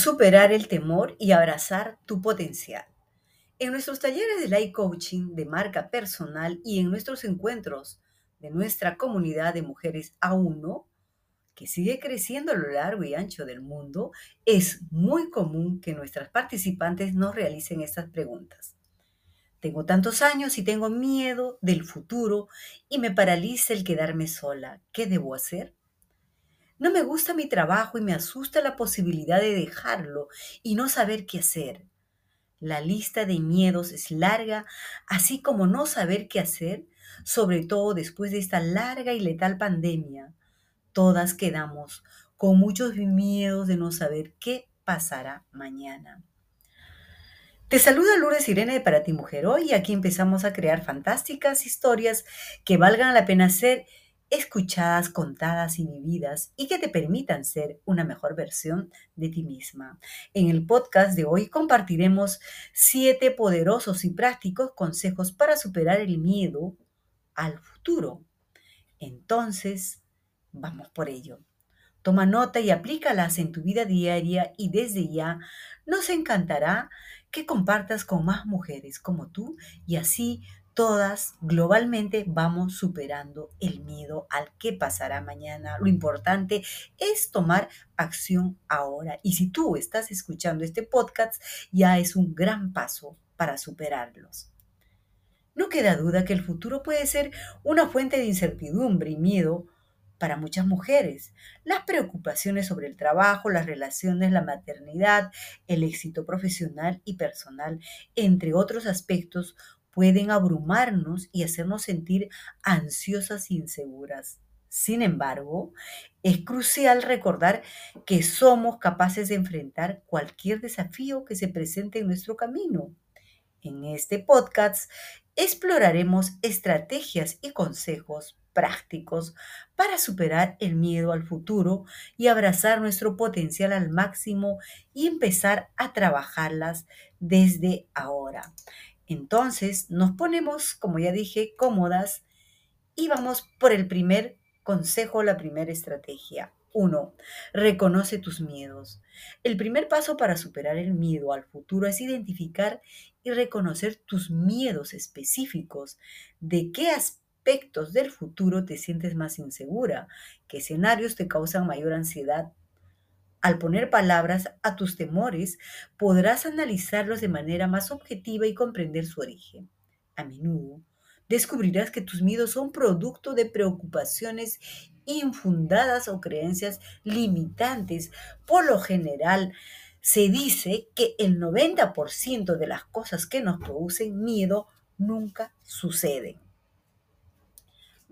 superar el temor y abrazar tu potencial. En nuestros talleres de life coaching de marca personal y en nuestros encuentros de nuestra comunidad de mujeres A1, que sigue creciendo a lo largo y ancho del mundo, es muy común que nuestras participantes nos realicen estas preguntas. Tengo tantos años y tengo miedo del futuro y me paraliza el quedarme sola. ¿Qué debo hacer? No me gusta mi trabajo y me asusta la posibilidad de dejarlo y no saber qué hacer. La lista de miedos es larga, así como no saber qué hacer, sobre todo después de esta larga y letal pandemia. Todas quedamos con muchos miedos de no saber qué pasará mañana. Te saluda Lourdes Irene de Para ti Mujer hoy y aquí empezamos a crear fantásticas historias que valgan la pena ser escuchadas, contadas y vividas y que te permitan ser una mejor versión de ti misma. En el podcast de hoy compartiremos siete poderosos y prácticos consejos para superar el miedo al futuro. Entonces, vamos por ello. Toma nota y aplícalas en tu vida diaria y desde ya nos encantará que compartas con más mujeres como tú y así todas globalmente vamos superando el miedo al que pasará mañana. Lo importante es tomar acción ahora. Y si tú estás escuchando este podcast, ya es un gran paso para superarlos. No queda duda que el futuro puede ser una fuente de incertidumbre y miedo para muchas mujeres. Las preocupaciones sobre el trabajo, las relaciones, la maternidad, el éxito profesional y personal, entre otros aspectos, pueden abrumarnos y hacernos sentir ansiosas e inseguras. Sin embargo, es crucial recordar que somos capaces de enfrentar cualquier desafío que se presente en nuestro camino. En este podcast exploraremos estrategias y consejos prácticos para superar el miedo al futuro y abrazar nuestro potencial al máximo y empezar a trabajarlas desde ahora. Entonces nos ponemos, como ya dije, cómodas y vamos por el primer consejo, la primera estrategia. Uno, reconoce tus miedos. El primer paso para superar el miedo al futuro es identificar y reconocer tus miedos específicos. ¿De qué aspectos del futuro te sientes más insegura? ¿Qué escenarios te causan mayor ansiedad al poner palabras a tus temores, podrás analizarlos de manera más objetiva y comprender su origen. A menudo, descubrirás que tus miedos son producto de preocupaciones infundadas o creencias limitantes. Por lo general, se dice que el 90% de las cosas que nos producen miedo nunca suceden.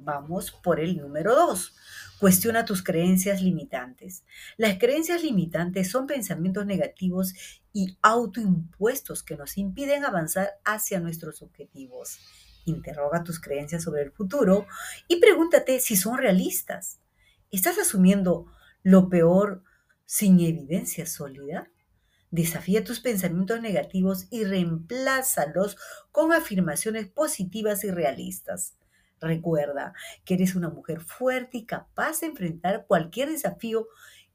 Vamos por el número 2. Cuestiona tus creencias limitantes. Las creencias limitantes son pensamientos negativos y autoimpuestos que nos impiden avanzar hacia nuestros objetivos. Interroga tus creencias sobre el futuro y pregúntate si son realistas. ¿Estás asumiendo lo peor sin evidencia sólida? Desafía tus pensamientos negativos y reemplázalos con afirmaciones positivas y realistas. Recuerda que eres una mujer fuerte y capaz de enfrentar cualquier desafío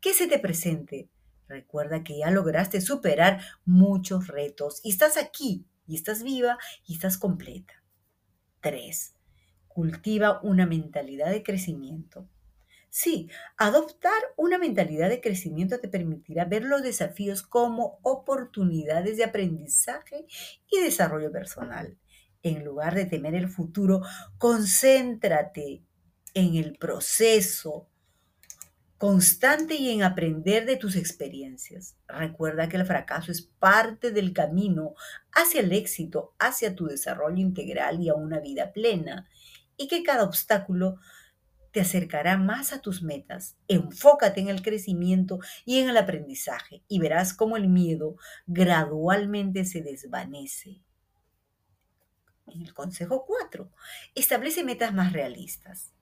que se te presente. Recuerda que ya lograste superar muchos retos y estás aquí y estás viva y estás completa. 3. Cultiva una mentalidad de crecimiento. Sí, adoptar una mentalidad de crecimiento te permitirá ver los desafíos como oportunidades de aprendizaje y desarrollo personal en lugar de temer el futuro, concéntrate en el proceso constante y en aprender de tus experiencias. Recuerda que el fracaso es parte del camino hacia el éxito, hacia tu desarrollo integral y a una vida plena, y que cada obstáculo te acercará más a tus metas. Enfócate en el crecimiento y en el aprendizaje y verás cómo el miedo gradualmente se desvanece en el consejo 4, establece metas más realistas.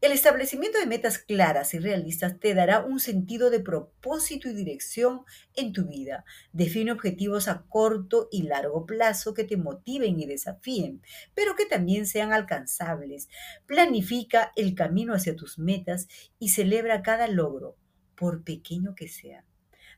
El establecimiento de metas claras y realistas te dará un sentido de propósito y dirección en tu vida. Define objetivos a corto y largo plazo que te motiven y desafíen, pero que también sean alcanzables. Planifica el camino hacia tus metas y celebra cada logro, por pequeño que sea.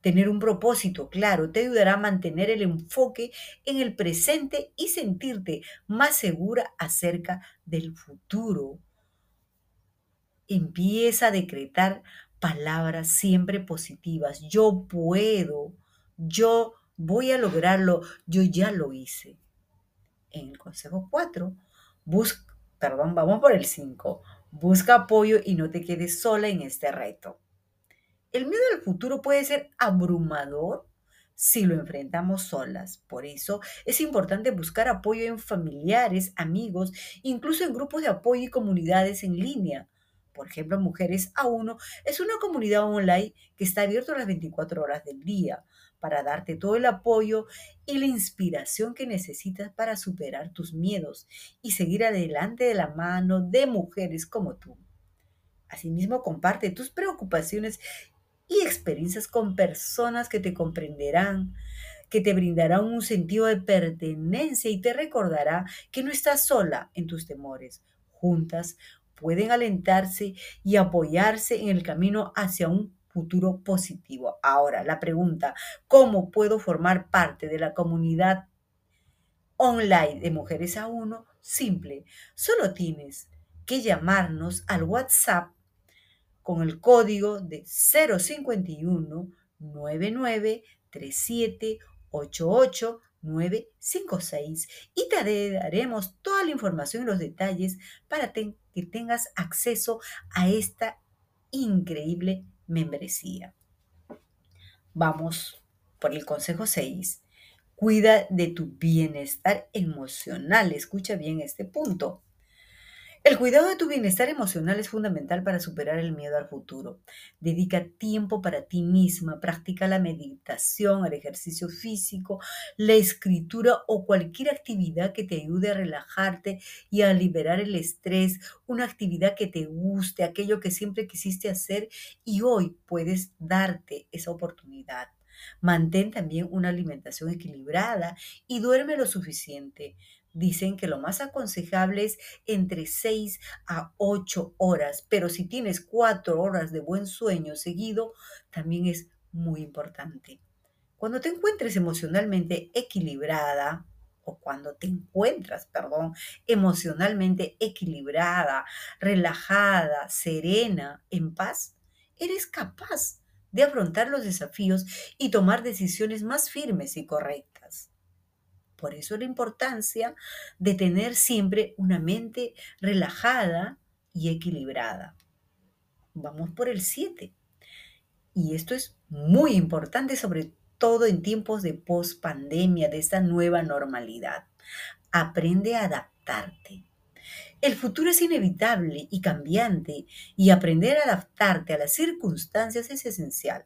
Tener un propósito claro te ayudará a mantener el enfoque en el presente y sentirte más segura acerca del futuro. Empieza a decretar palabras siempre positivas. Yo puedo, yo voy a lograrlo, yo ya lo hice. En el consejo 4, busca, perdón, vamos por el 5. Busca apoyo y no te quedes sola en este reto. El miedo al futuro puede ser abrumador si lo enfrentamos solas. Por eso es importante buscar apoyo en familiares, amigos, incluso en grupos de apoyo y comunidades en línea. Por ejemplo, Mujeres a Uno es una comunidad online que está abierta las 24 horas del día para darte todo el apoyo y la inspiración que necesitas para superar tus miedos y seguir adelante de la mano de mujeres como tú. Asimismo, comparte tus preocupaciones y experiencias con personas que te comprenderán, que te brindarán un sentido de pertenencia y te recordará que no estás sola en tus temores. Juntas pueden alentarse y apoyarse en el camino hacia un futuro positivo. Ahora, la pregunta, ¿cómo puedo formar parte de la comunidad online de Mujeres a Uno? Simple, solo tienes que llamarnos al WhatsApp con el código de 051 9937 956 y te daremos toda la información y los detalles para que tengas acceso a esta increíble membresía. Vamos por el consejo 6. Cuida de tu bienestar emocional. Escucha bien este punto. El cuidado de tu bienestar emocional es fundamental para superar el miedo al futuro. Dedica tiempo para ti misma, practica la meditación, el ejercicio físico, la escritura o cualquier actividad que te ayude a relajarte y a liberar el estrés, una actividad que te guste, aquello que siempre quisiste hacer y hoy puedes darte esa oportunidad. Mantén también una alimentación equilibrada y duerme lo suficiente. Dicen que lo más aconsejable es entre 6 a 8 horas, pero si tienes 4 horas de buen sueño seguido, también es muy importante. Cuando te encuentres emocionalmente equilibrada, o cuando te encuentras, perdón, emocionalmente equilibrada, relajada, serena, en paz, eres capaz de afrontar los desafíos y tomar decisiones más firmes y correctas. Por eso la importancia de tener siempre una mente relajada y equilibrada. Vamos por el 7. Y esto es muy importante, sobre todo en tiempos de post-pandemia, de esta nueva normalidad. Aprende a adaptarte. El futuro es inevitable y cambiante y aprender a adaptarte a las circunstancias es esencial.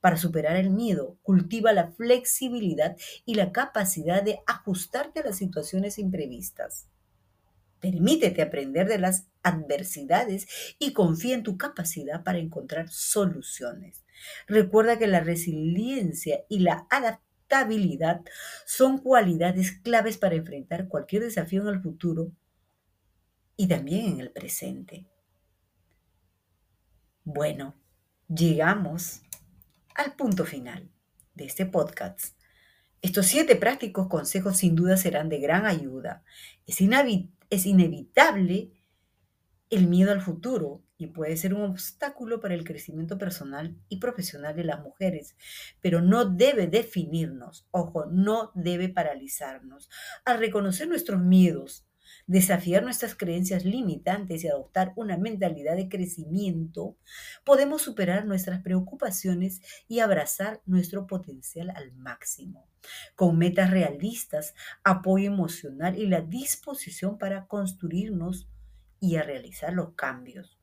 Para superar el miedo, cultiva la flexibilidad y la capacidad de ajustarte a las situaciones imprevistas. Permítete aprender de las adversidades y confía en tu capacidad para encontrar soluciones. Recuerda que la resiliencia y la adaptabilidad son cualidades claves para enfrentar cualquier desafío en el futuro y también en el presente. Bueno, llegamos al punto final de este podcast. Estos siete prácticos consejos sin duda serán de gran ayuda. Es, es inevitable el miedo al futuro y puede ser un obstáculo para el crecimiento personal y profesional de las mujeres, pero no debe definirnos, ojo, no debe paralizarnos. Al reconocer nuestros miedos, desafiar nuestras creencias limitantes y adoptar una mentalidad de crecimiento, podemos superar nuestras preocupaciones y abrazar nuestro potencial al máximo. Con metas realistas, apoyo emocional y la disposición para construirnos y a realizar los cambios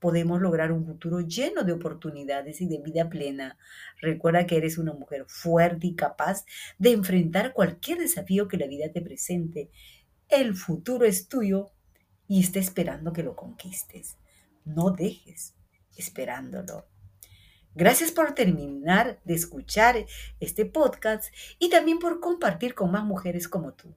podemos lograr un futuro lleno de oportunidades y de vida plena. Recuerda que eres una mujer fuerte y capaz de enfrentar cualquier desafío que la vida te presente el futuro es tuyo y está esperando que lo conquistes. No dejes esperándolo. Gracias por terminar de escuchar este podcast y también por compartir con más mujeres como tú.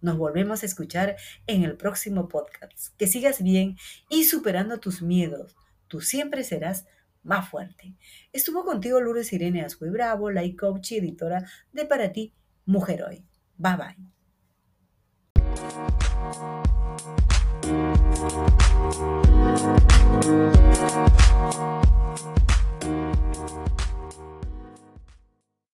Nos volvemos a escuchar en el próximo podcast. Que sigas bien y superando tus miedos. Tú siempre serás más fuerte. Estuvo contigo Lourdes Irene Ascue Bravo, Life Coach y editora de Para Ti, Mujer Hoy. Bye bye. Thank you.